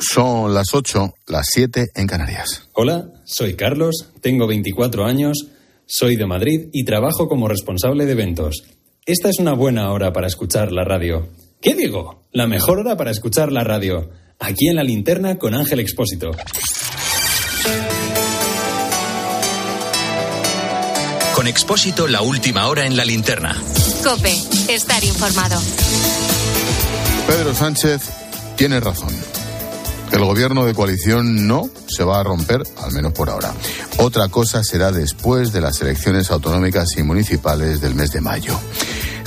Son las 8, las 7 en Canarias. Hola, soy Carlos, tengo 24 años, soy de Madrid y trabajo como responsable de eventos. Esta es una buena hora para escuchar la radio. ¿Qué digo? La mejor hora para escuchar la radio. Aquí en la linterna con Ángel Expósito. Con Expósito, la última hora en la linterna. Cope, estar informado. Pedro Sánchez tiene razón. El gobierno de coalición no se va a romper, al menos por ahora. Otra cosa será después de las elecciones autonómicas y municipales del mes de mayo.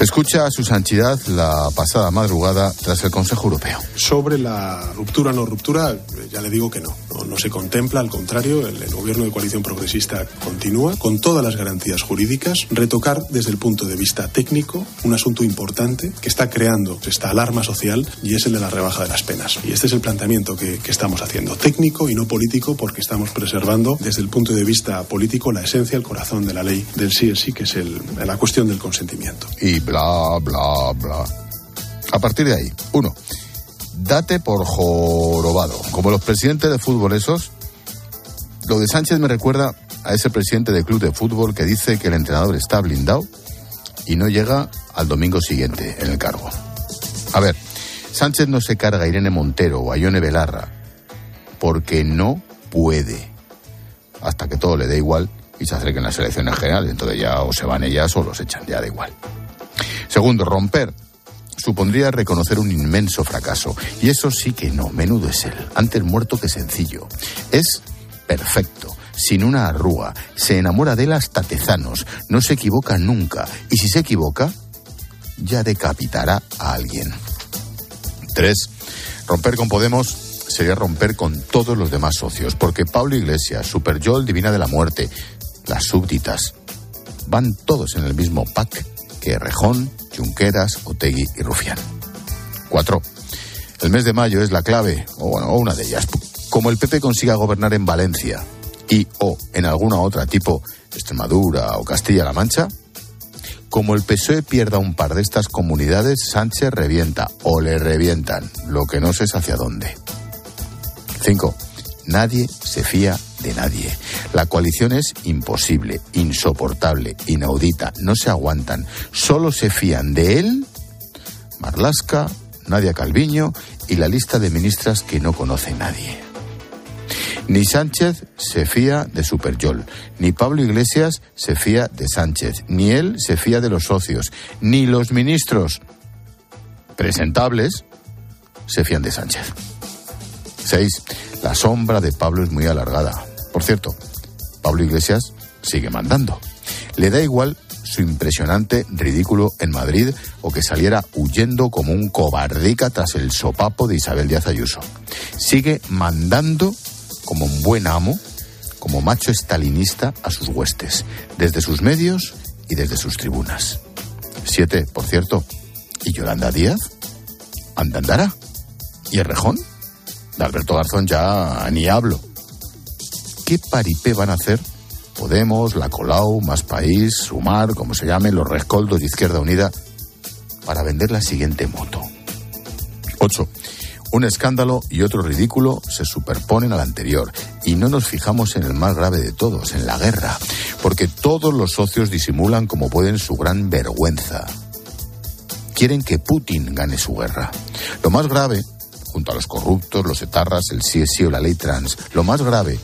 Escucha a su santidad la pasada madrugada tras el Consejo Europeo. Sobre la ruptura o no ruptura, ya le digo que no. No, se contempla, al contrario, el, el, gobierno de coalición progresista continúa con todas las garantías jurídicas, retocar desde el punto de vista técnico un asunto importante que está creando esta alarma social y es el de la rebaja de las penas. Y este es el planteamiento que, que estamos haciendo, técnico y no político, porque estamos preservando desde el punto de vista político la esencia, el corazón de la ley del sí es sí, que es el, la cuestión del consentimiento. Y bla, bla, bla. A partir de ahí, uno, date por jorobado. Como los presidentes de fútbol esos, lo de Sánchez me recuerda a ese presidente de club de fútbol que dice que el entrenador está blindado y no llega al domingo siguiente en el cargo. A ver, Sánchez no se carga a Irene Montero o a Ione Belarra porque no puede. Hasta que todo le dé igual y se acerquen las elecciones generales. Entonces ya o se van ellas o los echan, ya da igual. Segundo, romper supondría reconocer un inmenso fracaso. Y eso sí que no, menudo es él. Antes muerto que sencillo. Es perfecto, sin una arruga. Se enamora de él hasta tezanos. No se equivoca nunca. Y si se equivoca, ya decapitará a alguien. Tres, romper con Podemos sería romper con todos los demás socios, porque Pablo Iglesias, Super Joel Divina de la Muerte, las súbditas, van todos en el mismo pack que Rejón, Junqueras, Otegui y Rufián. Cuatro. El mes de mayo es la clave, o bueno, una de ellas. Como el PP consiga gobernar en Valencia y o en alguna otra tipo Extremadura o Castilla-La Mancha, como el PSOE pierda un par de estas comunidades, Sánchez revienta o le revientan, lo que no sé es hacia dónde. 5. Nadie se fía de nadie. La coalición es imposible, insoportable, inaudita, no se aguantan. Solo se fían de él, Marlasca, Nadia Calviño y la lista de ministras que no conoce nadie. Ni Sánchez se fía de Superyol, ni Pablo Iglesias se fía de Sánchez, ni él se fía de los socios, ni los ministros presentables se fían de Sánchez. 6. La sombra de Pablo es muy alargada. Por cierto, Pablo Iglesias sigue mandando. Le da igual su impresionante ridículo en Madrid o que saliera huyendo como un cobardica tras el sopapo de Isabel Díaz Ayuso. Sigue mandando como un buen amo, como macho estalinista a sus huestes, desde sus medios y desde sus tribunas. Siete, por cierto. ¿Y Yolanda Díaz? ¿Andandará? ¿Y Errejón? De Alberto Garzón ya ni hablo. ¿Qué paripé van a hacer Podemos, La Colau, Más País, Sumar, como se llame, los rescoldos de Izquierda Unida, para vender la siguiente moto? 8. Un escándalo y otro ridículo se superponen al anterior y no nos fijamos en el más grave de todos, en la guerra, porque todos los socios disimulan como pueden su gran vergüenza. Quieren que Putin gane su guerra. Lo más grave, junto a los corruptos, los etarras, el CSI o la ley trans, lo más grave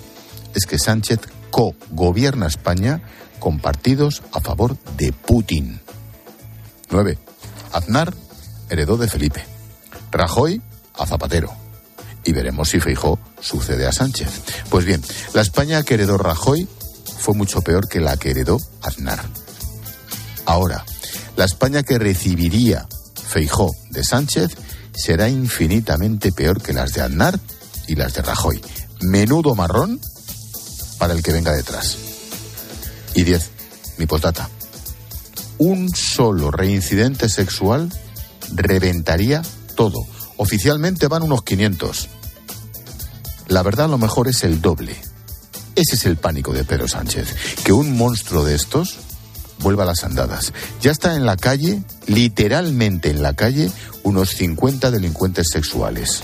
es que Sánchez co-gobierna España con partidos a favor de Putin. 9. Aznar heredó de Felipe. Rajoy a Zapatero. Y veremos si Feijó sucede a Sánchez. Pues bien, la España que heredó Rajoy fue mucho peor que la que heredó Aznar. Ahora, la España que recibiría Feijó de Sánchez será infinitamente peor que las de Aznar y las de Rajoy. Menudo marrón para el que venga detrás. Y 10. Mi postdata. Un solo reincidente sexual reventaría todo. Oficialmente van unos 500. La verdad a lo mejor es el doble. Ese es el pánico de Pedro Sánchez. Que un monstruo de estos vuelva a las andadas. Ya está en la calle, literalmente en la calle, unos 50 delincuentes sexuales.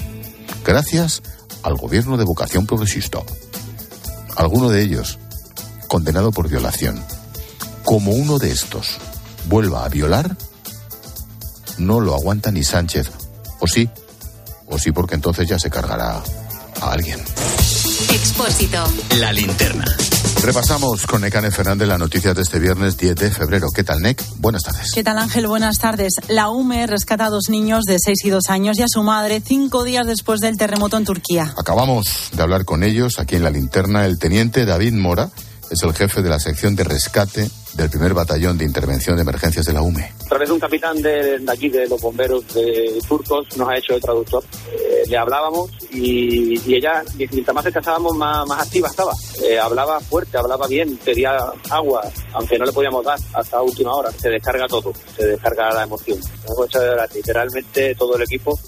gracias al gobierno de vocación progresista. Alguno de ellos, condenado por violación, como uno de estos vuelva a violar, no lo aguanta ni Sánchez. O sí, o sí porque entonces ya se cargará a alguien. Expósito. La linterna. Repasamos con Necane Fernández las noticias de este viernes 10 de febrero. ¿Qué tal, Nec? Buenas tardes. ¿Qué tal, Ángel? Buenas tardes. La UME rescata a dos niños de 6 y 2 años y a su madre cinco días después del terremoto en Turquía. Acabamos de hablar con ellos aquí en la linterna el teniente David Mora, es el jefe de la sección de rescate del primer batallón de intervención de emergencias de la UME. A través de un capitán de, de aquí, de los bomberos de turcos, nos ha hecho de traductor. Eh, le hablábamos y, ella, mientras más escasábamos, más, más activa estaba. Eh, hablaba fuerte, hablaba bien, pedía agua, aunque no le podíamos dar hasta última hora. Se descarga todo, se descarga la emoción. Hemos hecho literalmente todo el equipo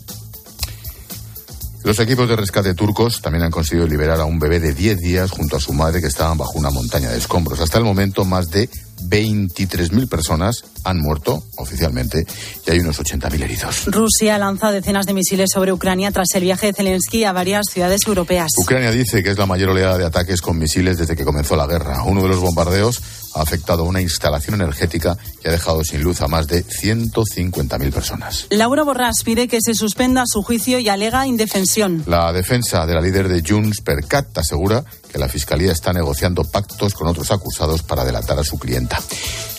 los equipos de rescate turcos también han conseguido liberar a un bebé de 10 días junto a su madre que estaban bajo una montaña de escombros. Hasta el momento, más de 23.000 personas han muerto oficialmente y hay unos 80.000 heridos. Rusia lanza decenas de misiles sobre Ucrania tras el viaje de Zelensky a varias ciudades europeas. Ucrania dice que es la mayor oleada de ataques con misiles desde que comenzó la guerra. Uno de los bombardeos ha afectado a una instalación energética y ha dejado sin luz a más de 150.000 personas. Laura Borràs pide que se suspenda su juicio y alega indefensión. La defensa de la líder de Junts per Cat asegura que la Fiscalía está negociando pactos con otros acusados para delatar a su clienta.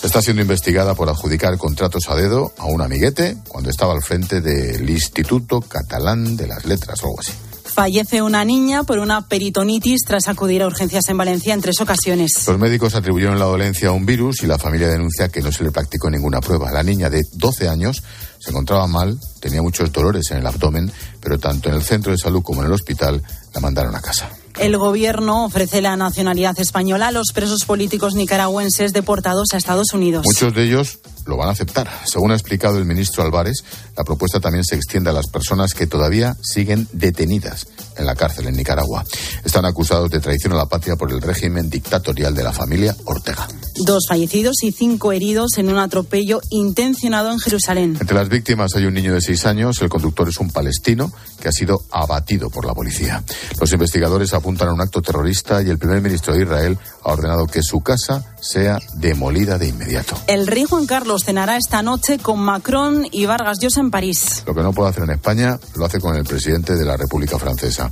Está siendo investigada por adjudicar contratos a dedo a un amiguete cuando estaba al frente del Instituto Catalán de las Letras o algo así. Fallece una niña por una peritonitis tras acudir a urgencias en Valencia en tres ocasiones. Los médicos atribuyeron la dolencia a un virus y la familia denuncia que no se le practicó ninguna prueba. La niña de 12 años se encontraba mal, tenía muchos dolores en el abdomen, pero tanto en el centro de salud como en el hospital la mandaron a casa. El gobierno ofrece la nacionalidad española a los presos políticos nicaragüenses deportados a Estados Unidos. Muchos de ellos lo van a aceptar. Según ha explicado el ministro Álvarez, la propuesta también se extiende a las personas que todavía siguen detenidas en la cárcel en Nicaragua. Están acusados de traición a la patria por el régimen dictatorial de la familia Ortega. Dos fallecidos y cinco heridos en un atropello intencionado en Jerusalén. Entre las víctimas hay un niño de seis años, el conductor es un palestino que ha sido abatido por la policía. Los investigadores apuntan a un acto terrorista y el primer ministro de Israel ha ordenado que su casa sea demolida de inmediato. El rey Juan Carlos cenará esta noche con Macron y Vargas Llosa en París. Lo que no puede hacer en España lo hace con el presidente de la República Francesa.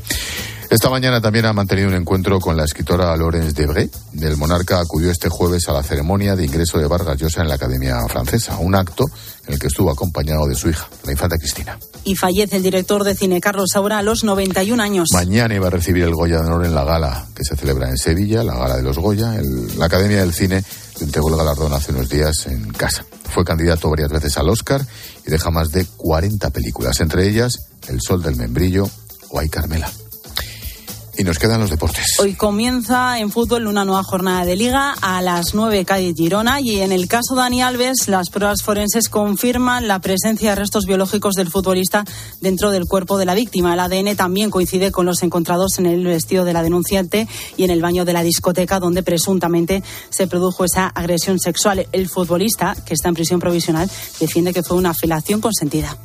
Esta mañana también ha mantenido un encuentro con la escritora Laurence Debré. El monarca acudió este jueves a la ceremonia de ingreso de Vargas Llosa en la Academia Francesa, un acto en el que estuvo acompañado de su hija, la infanta Cristina. Y fallece el director de cine Carlos Saura a los 91 años. Mañana iba a recibir el Goya de Honor en la gala que se celebra en Sevilla, la gala de los Goya. El- la Academia del Cine le entregó el galardón hace unos días en casa. Fue candidato varias veces al Oscar y deja más de 40 películas, entre ellas El Sol del Membrillo o Ay Carmela. Y nos quedan los deportes. Hoy comienza en fútbol una nueva jornada de liga a las 9 Cádiz-Girona y en el caso de Dani Alves las pruebas forenses confirman la presencia de restos biológicos del futbolista dentro del cuerpo de la víctima. El ADN también coincide con los encontrados en el vestido de la denunciante y en el baño de la discoteca donde presuntamente se produjo esa agresión sexual. El futbolista, que está en prisión provisional, defiende que fue una felación consentida.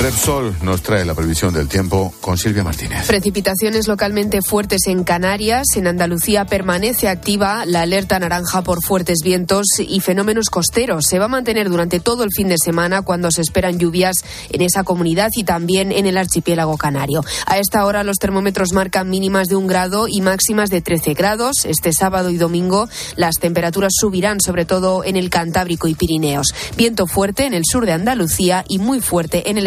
Repsol nos trae la previsión del tiempo con Silvia Martínez. Precipitaciones localmente fuertes en Canarias. En Andalucía permanece activa la alerta naranja por fuertes vientos y fenómenos costeros. Se va a mantener durante todo el fin de semana cuando se esperan lluvias en esa comunidad y también en el archipiélago canario. A esta hora los termómetros marcan mínimas de un grado y máximas de 13 grados. Este sábado y domingo las temperaturas subirán sobre todo en el Cantábrico y Pirineos. Viento fuerte en el sur de Andalucía y muy fuerte en el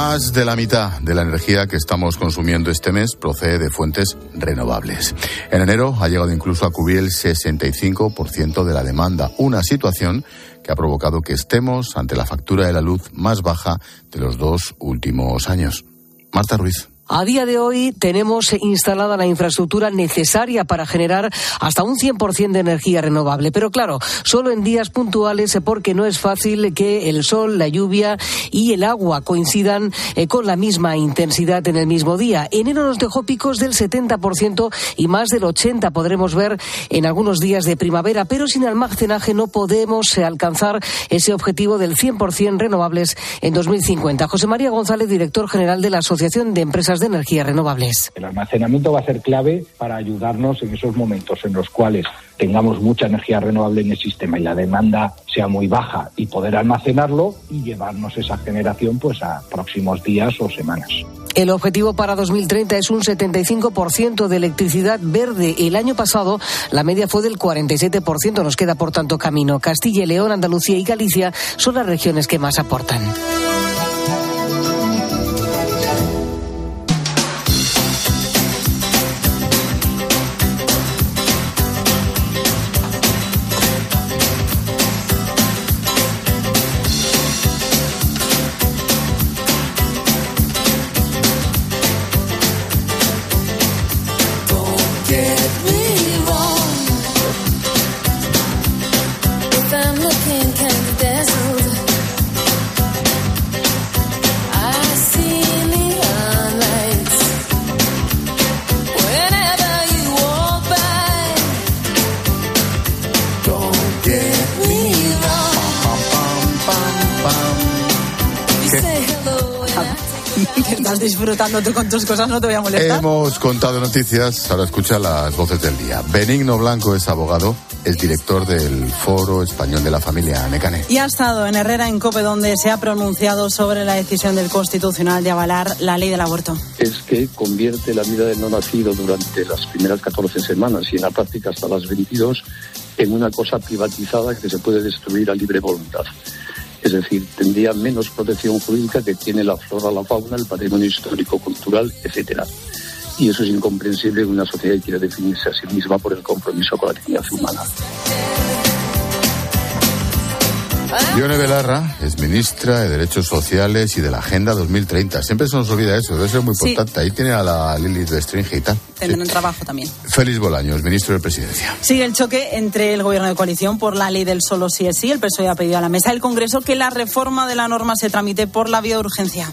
Más de la mitad de la energía que estamos consumiendo este mes procede de fuentes renovables. En enero ha llegado incluso a cubrir el 65% de la demanda, una situación que ha provocado que estemos ante la factura de la luz más baja de los dos últimos años. Marta Ruiz. A día de hoy tenemos instalada la infraestructura necesaria para generar hasta un 100% de energía renovable. Pero claro, solo en días puntuales porque no es fácil que el sol, la lluvia y el agua coincidan eh, con la misma intensidad en el mismo día. Enero nos dejó picos del 70% y más del 80% podremos ver en algunos días de primavera, pero sin almacenaje no podemos alcanzar ese objetivo del 100% renovables en 2050. José María González, director general de la Asociación de Empresas de energías renovables. El almacenamiento va a ser clave para ayudarnos en esos momentos en los cuales tengamos mucha energía renovable en el sistema y la demanda sea muy baja y poder almacenarlo y llevarnos esa generación pues a próximos días o semanas. El objetivo para 2030 es un 75% de electricidad verde. El año pasado la media fue del 47%. Nos queda, por tanto, camino. Castilla y León, Andalucía y Galicia son las regiones que más aportan. Disfrutando tú con tus cosas, no te voy a molestar. Hemos contado noticias, ahora escucha las voces del día. Benigno Blanco es abogado, es director del Foro Español de la Familia Necane. Y ha estado en Herrera, en COPE, donde se ha pronunciado sobre la decisión del Constitucional de avalar la ley del aborto. Es que convierte la vida del no nacido durante las primeras 14 semanas y en la práctica hasta las 22 en una cosa privatizada que se puede destruir a libre voluntad. Es decir, tendría menos protección jurídica que tiene la flora, la fauna, el patrimonio histórico, cultural, etcétera. Y eso es incomprensible en una sociedad que quiere definirse a sí misma por el compromiso con la dignidad humana. Dione Belarra es ministra de Derechos Sociales y de la Agenda 2030. Siempre se nos olvida eso, debe ser muy importante. Ahí tiene a la Lilith Bestringe y tal. Tendrán trabajo también. Félix Bolaños, ministro de Presidencia. Sigue el choque entre el gobierno de coalición por la ley del solo sí es sí. El PSOE ha pedido a la mesa del Congreso que la reforma de la norma se tramite por la vía de urgencia.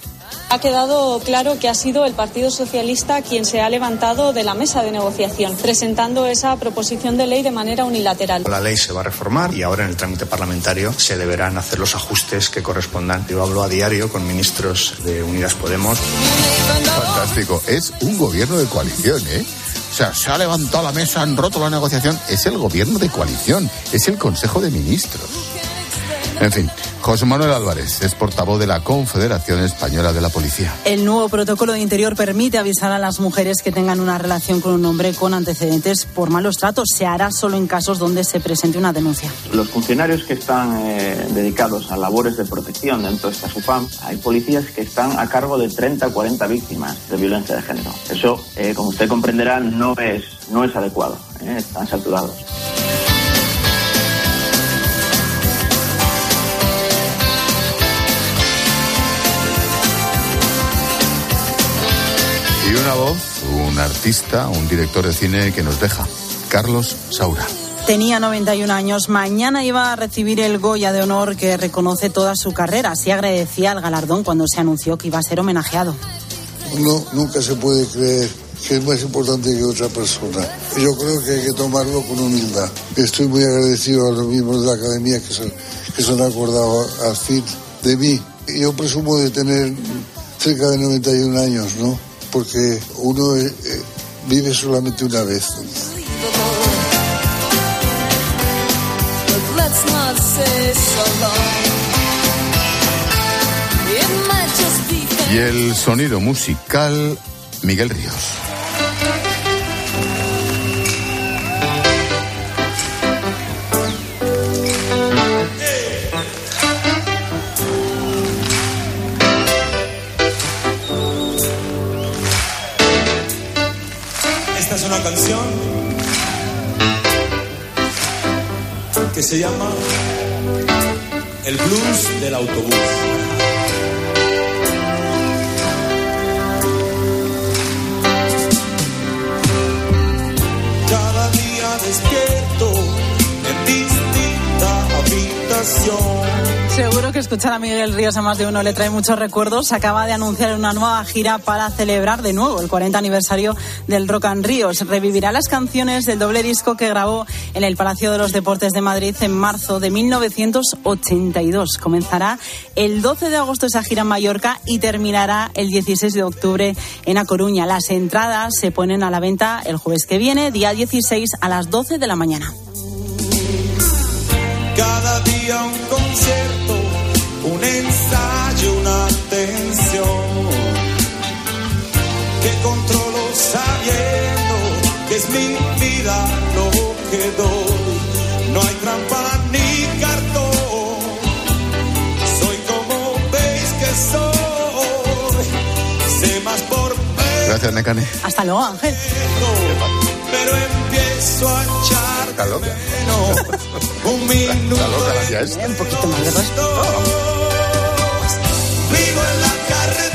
Ha quedado claro que ha sido el Partido Socialista quien se ha levantado de la mesa de negociación, presentando esa proposición de ley de manera unilateral. La ley se va a reformar y ahora en el trámite parlamentario se deberán hacer los ajustes que correspondan. Yo hablo a diario con ministros de Unidas Podemos. Fantástico. Es un gobierno de coalición, ¿eh? O sea, se ha levantado la mesa, han roto la negociación. Es el gobierno de coalición, es el Consejo de Ministros. En fin, José Manuel Álvarez es portavoz de la Confederación Española de la Policía. El nuevo protocolo de interior permite avisar a las mujeres que tengan una relación con un hombre con antecedentes por malos tratos. Se hará solo en casos donde se presente una denuncia. Los funcionarios que están eh, dedicados a labores de protección dentro de esta SUPAM, hay policías que están a cargo de 30 o 40 víctimas de violencia de género. Eso, eh, como usted comprenderá, no es, no es adecuado. Eh, están saturados. Y una voz, un artista, un director de cine que nos deja, Carlos Saura. Tenía 91 años. Mañana iba a recibir el Goya de Honor que reconoce toda su carrera. Así agradecía el galardón cuando se anunció que iba a ser homenajeado. Uno nunca se puede creer que es más importante que otra persona. Yo creo que hay que tomarlo con humildad. Estoy muy agradecido a los miembros de la academia que se, que se han acordado al fin de mí. Yo presumo de tener cerca de 91 años, ¿no? Porque uno eh, eh, vive solamente una vez. Y el sonido musical, Miguel Ríos. Se llama El blues del autobús. Cada día despierto en Seguro que escuchar a Miguel Ríos a más de uno le trae muchos recuerdos. Acaba de anunciar una nueva gira para celebrar de nuevo el 40 aniversario del Rock and Ríos. Revivirá las canciones del doble disco que grabó en el Palacio de los Deportes de Madrid en marzo de 1982. Comenzará el 12 de agosto esa gira en Mallorca y terminará el 16 de octubre en A Coruña. Las entradas se ponen a la venta el jueves que viene, día 16 a las 12 de la mañana. Concierto, un ensayo, una tensión que controlo sabiendo que es mi vida lo que doy. No hay trampa ni cartón. Soy como veis que soy. Sé más por Gracias, Necane. Hasta luego, Ángel. Pero empiezo a echar Está loca. un minuto. Está loca la tía esta. Un poquito más de respeto. Vivo en la carretera,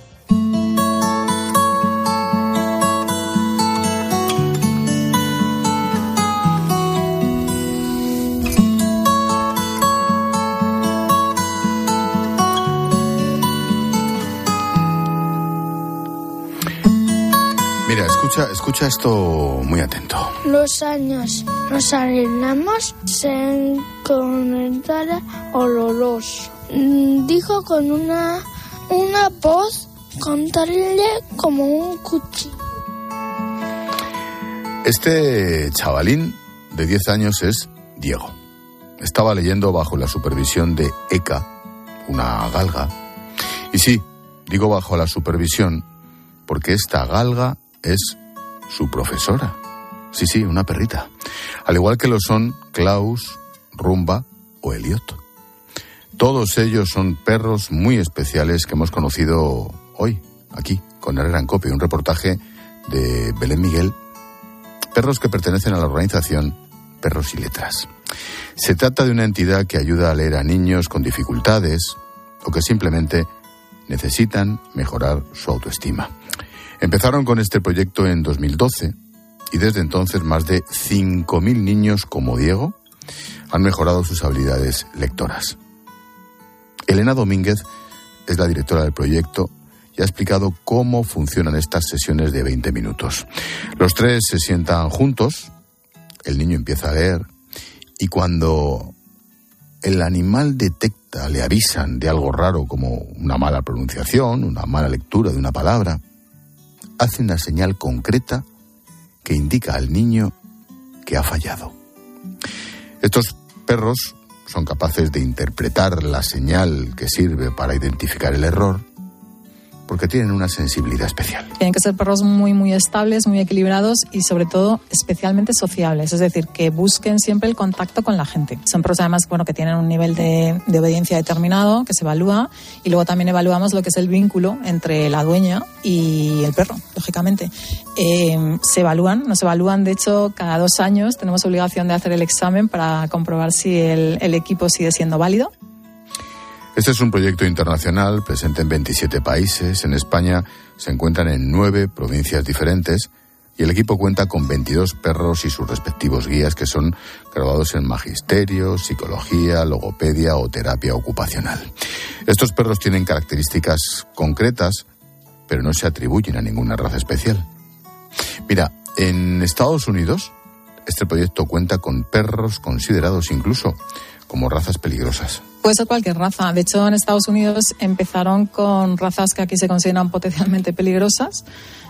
Escucha, escucha esto muy atento. Los años nos arreglamos, se encontrara oloroso. Mm, Dijo con una, una voz contarle como un cuchillo. Este chavalín de 10 años es Diego. Estaba leyendo bajo la supervisión de Eka, una galga. Y sí, digo bajo la supervisión porque esta galga es su profesora. Sí, sí, una perrita. Al igual que lo son Klaus, Rumba o Elliot. Todos ellos son perros muy especiales que hemos conocido hoy, aquí, con Herrera en Copia, un reportaje de Belén Miguel perros que pertenecen a la organización Perros y Letras. Se trata de una entidad que ayuda a leer a niños con dificultades o que simplemente necesitan mejorar su autoestima. Empezaron con este proyecto en 2012 y desde entonces más de 5.000 niños como Diego han mejorado sus habilidades lectoras. Elena Domínguez es la directora del proyecto y ha explicado cómo funcionan estas sesiones de 20 minutos. Los tres se sientan juntos, el niño empieza a leer y cuando el animal detecta, le avisan de algo raro como una mala pronunciación, una mala lectura de una palabra, hace una señal concreta que indica al niño que ha fallado. Estos perros son capaces de interpretar la señal que sirve para identificar el error porque tienen una sensibilidad especial. Tienen que ser perros muy, muy estables, muy equilibrados y sobre todo especialmente sociables, es decir, que busquen siempre el contacto con la gente. Son perros además bueno, que tienen un nivel de, de obediencia determinado que se evalúa y luego también evaluamos lo que es el vínculo entre la dueña y el perro, lógicamente. Eh, se evalúan, nos evalúan de hecho cada dos años, tenemos obligación de hacer el examen para comprobar si el, el equipo sigue siendo válido. Este es un proyecto internacional presente en 27 países. En España se encuentran en nueve provincias diferentes y el equipo cuenta con 22 perros y sus respectivos guías que son graduados en magisterio, psicología, logopedia o terapia ocupacional. Estos perros tienen características concretas, pero no se atribuyen a ninguna raza especial. Mira, en Estados Unidos este proyecto cuenta con perros considerados incluso como razas peligrosas. Puede ser cualquier raza. De hecho, en Estados Unidos empezaron con razas que aquí se consideran potencialmente peligrosas,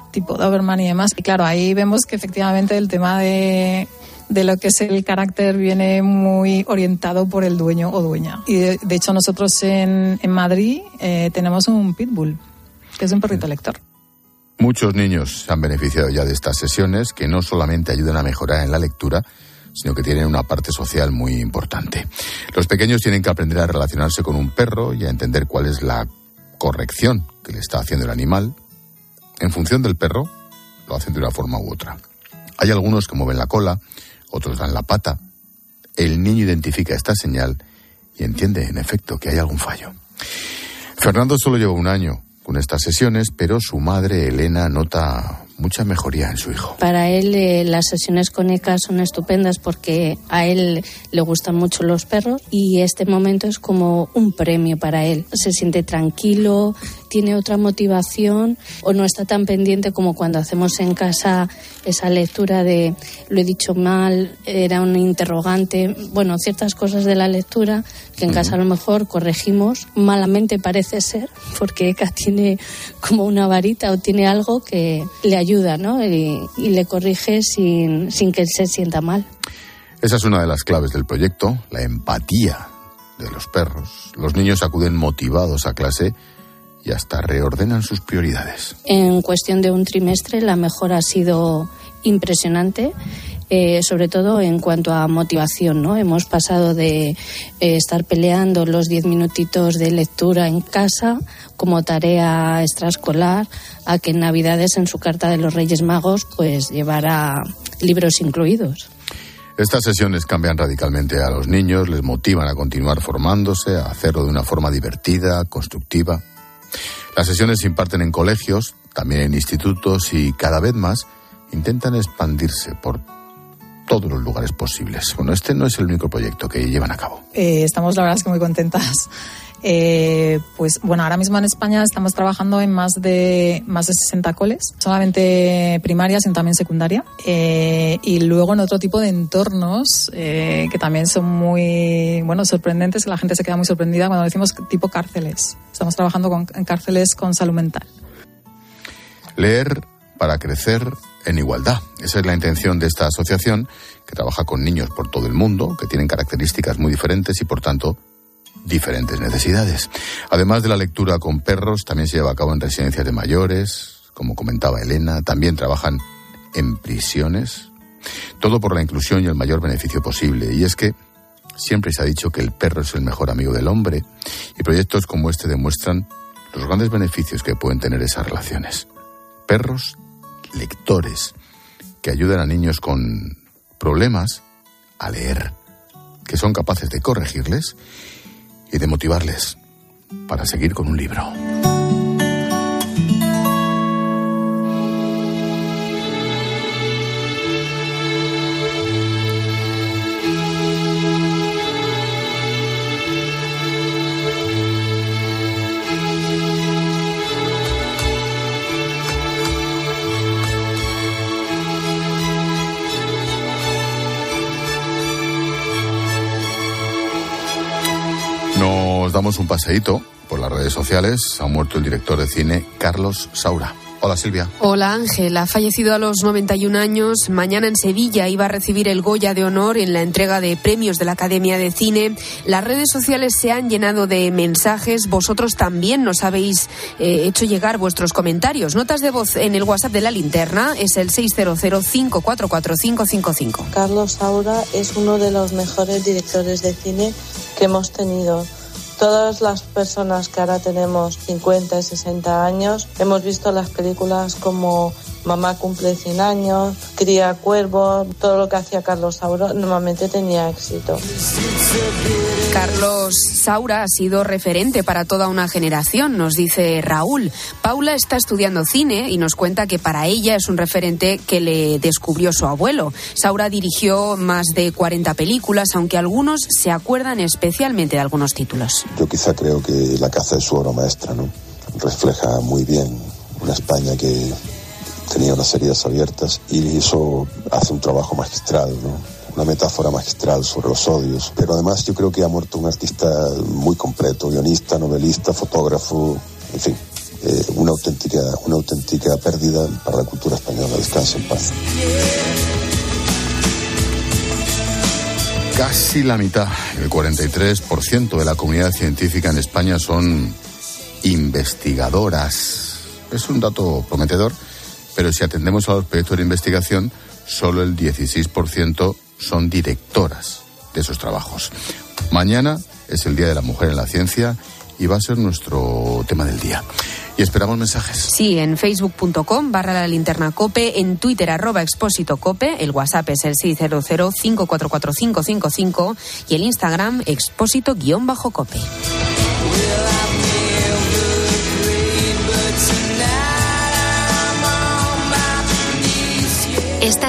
tipo Doberman y demás. Y claro, ahí vemos que efectivamente el tema de, de lo que es el carácter viene muy orientado por el dueño o dueña. Y de, de hecho, nosotros en, en Madrid eh, tenemos un pitbull, que es un perrito lector. Muchos niños se han beneficiado ya de estas sesiones que no solamente ayudan a mejorar en la lectura, sino que tienen una parte social muy importante. Los pequeños tienen que aprender a relacionarse con un perro y a entender cuál es la corrección que le está haciendo el animal. En función del perro, lo hacen de una forma u otra. Hay algunos que mueven la cola, otros dan la pata. El niño identifica esta señal y entiende, en efecto, que hay algún fallo. Fernando solo lleva un año con estas sesiones, pero su madre, Elena, nota mucha mejoría en su hijo. Para él eh, las sesiones con ECA son estupendas porque a él le gustan mucho los perros y este momento es como un premio para él. Se siente tranquilo, tiene otra motivación o no está tan pendiente como cuando hacemos en casa esa lectura de lo he dicho mal, era un interrogante, bueno, ciertas cosas de la lectura que en casa a lo mejor corregimos, malamente parece ser, porque Eka tiene como una varita o tiene algo que le ayuda, ¿no? Y, y le corrige sin, sin que él se sienta mal. Esa es una de las claves del proyecto, la empatía de los perros. Los niños acuden motivados a clase y hasta reordenan sus prioridades. En cuestión de un trimestre la mejora ha sido impresionante. Eh, sobre todo en cuanto a motivación, ¿no? Hemos pasado de eh, estar peleando los diez minutitos de lectura en casa como tarea extraescolar a que en Navidades en su carta de los Reyes Magos pues llevara libros incluidos. Estas sesiones cambian radicalmente a los niños, les motivan a continuar formándose, a hacerlo de una forma divertida, constructiva. Las sesiones se imparten en colegios, también en institutos y cada vez más intentan expandirse por todos los lugares posibles. Bueno, este no es el único proyecto que llevan a cabo. Eh, estamos, la verdad, es que muy contentas. Eh, pues bueno, ahora mismo en España estamos trabajando en más de más de 60 coles, solamente primaria, sino también secundaria, eh, y luego en otro tipo de entornos eh, que también son muy bueno sorprendentes, que la gente se queda muy sorprendida cuando decimos tipo cárceles. Estamos trabajando con, en cárceles con salud mental. Leer para crecer en igualdad. Esa es la intención de esta asociación que trabaja con niños por todo el mundo, que tienen características muy diferentes y por tanto diferentes necesidades. Además de la lectura con perros, también se lleva a cabo en residencias de mayores, como comentaba Elena, también trabajan en prisiones. Todo por la inclusión y el mayor beneficio posible. Y es que siempre se ha dicho que el perro es el mejor amigo del hombre y proyectos como este demuestran los grandes beneficios que pueden tener esas relaciones. Perros lectores que ayudan a niños con problemas a leer, que son capaces de corregirles y de motivarles para seguir con un libro. Un paseíto por las redes sociales. Ha muerto el director de cine Carlos Saura. Hola Silvia. Hola Ángel, ha fallecido a los 91 años. Mañana en Sevilla iba a recibir el Goya de Honor en la entrega de premios de la Academia de Cine. Las redes sociales se han llenado de mensajes. Vosotros también nos habéis eh, hecho llegar vuestros comentarios. Notas de voz en el WhatsApp de la linterna es el 600-544-555. Carlos Saura es uno de los mejores directores de cine que hemos tenido. Todas las personas que ahora tenemos 50 y 60 años hemos visto las películas como Mamá cumple 100 años, Cría Cuervo, todo lo que hacía Carlos Saura normalmente tenía éxito. Carlos Saura ha sido referente para toda una generación, nos dice Raúl. Paula está estudiando cine y nos cuenta que para ella es un referente que le descubrió su abuelo. Saura dirigió más de 40 películas, aunque algunos se acuerdan especialmente de algunos títulos. Yo quizá creo que La caza es su obra maestra, ¿no? Refleja muy bien una España que tenía unas heridas abiertas y eso hace un trabajo magistral, ¿no? Una metáfora magistral sobre los odios. Pero además yo creo que ha muerto un artista muy completo, guionista, novelista, fotógrafo, en fin, eh, una, auténtica, una auténtica pérdida para la cultura española. Descansa en paz. Casi la mitad, el 43% de la comunidad científica en España son investigadoras. Es un dato prometedor, pero si atendemos a los proyectos de investigación, solo el 16% son directoras de esos trabajos. Mañana es el Día de la Mujer en la Ciencia y va a ser nuestro tema del día. Y esperamos mensajes. Sí, en facebook.com barra la linterna cope, en twitter arroba expósito cope, el whatsapp es el 600544555 y el instagram expósito guion bajo cope.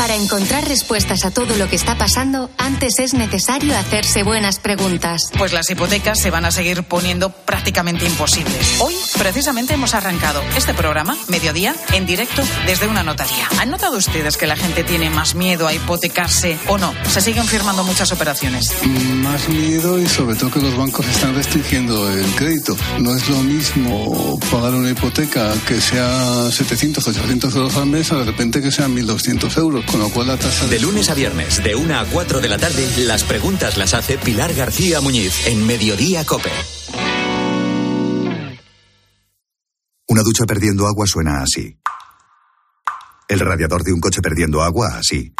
Para encontrar respuestas a todo lo que está pasando, antes es necesario hacerse buenas preguntas. Pues las hipotecas se van a seguir poniendo prácticamente imposibles. Hoy, precisamente, hemos arrancado este programa, mediodía, en directo desde una notaría. ¿Han notado ustedes que la gente tiene más miedo a hipotecarse o no? Se siguen firmando muchas operaciones. Más miedo y sobre todo que los bancos están restringiendo el crédito. No es lo mismo pagar una hipoteca que sea 700, 800 euros al mes a de repente que sean 1.200 euros. Con lo cual la tasa De lunes a viernes, de 1 a 4 de la tarde, las preguntas las hace Pilar García Muñiz en Mediodía Cope. Una ducha perdiendo agua suena así. El radiador de un coche perdiendo agua así.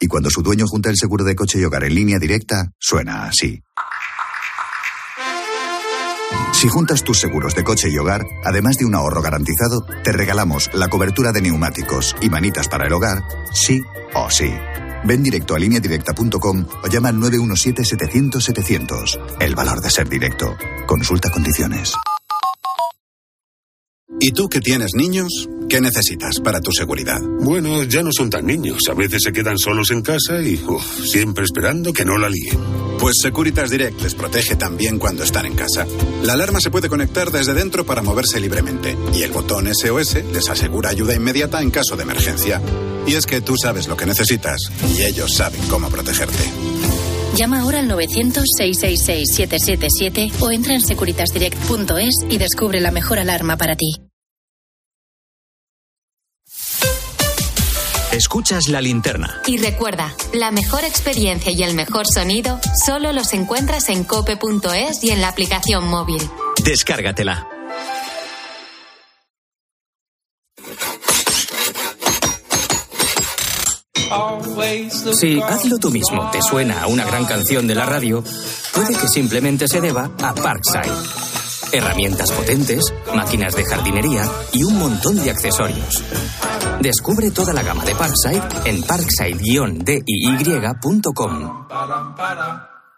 Y cuando su dueño junta el seguro de coche y hogar en línea directa, suena así. Si juntas tus seguros de coche y hogar, además de un ahorro garantizado, te regalamos la cobertura de neumáticos y manitas para el hogar, sí o sí. Ven directo a lineadirecta.com o llama al 917-700-700. El valor de ser directo. Consulta condiciones. ¿Y tú que tienes niños? ¿Qué necesitas para tu seguridad? Bueno, ya no son tan niños. A veces se quedan solos en casa y uf, siempre esperando que no la líen. Pues Securitas Direct les protege también cuando están en casa. La alarma se puede conectar desde dentro para moverse libremente y el botón SOS les asegura ayuda inmediata en caso de emergencia. Y es que tú sabes lo que necesitas y ellos saben cómo protegerte. Llama ahora al 900-666-777 o entra en securitasdirect.es y descubre la mejor alarma para ti. Escuchas la linterna. Y recuerda, la mejor experiencia y el mejor sonido solo los encuentras en cope.es y en la aplicación móvil. Descárgatela. Si hazlo tú mismo te suena a una gran canción de la radio, puede que simplemente se deba a Parkside. Herramientas potentes, máquinas de jardinería y un montón de accesorios. Descubre toda la gama de Parkside en parkside-diy.com.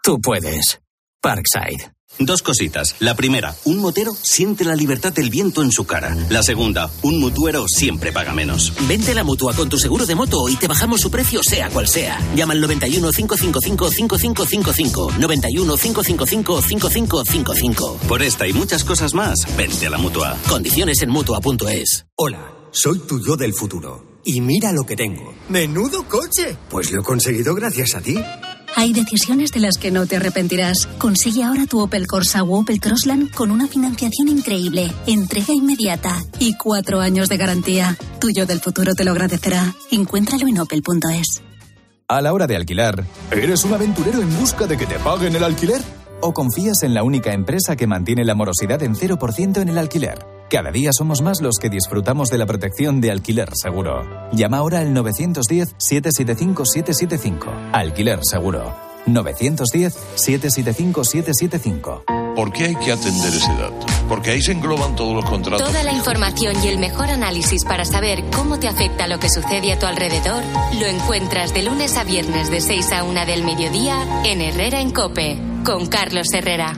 Tú puedes. Parkside. Dos cositas. La primera, un motero siente la libertad del viento en su cara. La segunda, un mutuero siempre paga menos. Vente a la mutua con tu seguro de moto y te bajamos su precio, sea cual sea. Llama al 91 555 5555. 91 555 5555. Por esta y muchas cosas más, vente a la mutua. Condiciones en mutua.es. Hola, soy tu yo del futuro. Y mira lo que tengo. ¡Menudo coche! Pues lo he conseguido gracias a ti. Hay decisiones de las que no te arrepentirás. Consigue ahora tu Opel Corsa o Opel Crossland con una financiación increíble, entrega inmediata y cuatro años de garantía. Tuyo del futuro te lo agradecerá. Encuéntralo en opel.es. A la hora de alquilar, ¿eres un aventurero en busca de que te paguen el alquiler? ¿O confías en la única empresa que mantiene la morosidad en 0% en el alquiler? Cada día somos más los que disfrutamos de la protección de Alquiler Seguro. Llama ahora al 910-775-775. Alquiler Seguro. 910-775-775. ¿Por qué hay que atender ese dato? Porque ahí se engloban todos los contratos. Toda la información y el mejor análisis para saber cómo te afecta lo que sucede a tu alrededor lo encuentras de lunes a viernes de 6 a 1 del mediodía en Herrera en Cope con Carlos Herrera.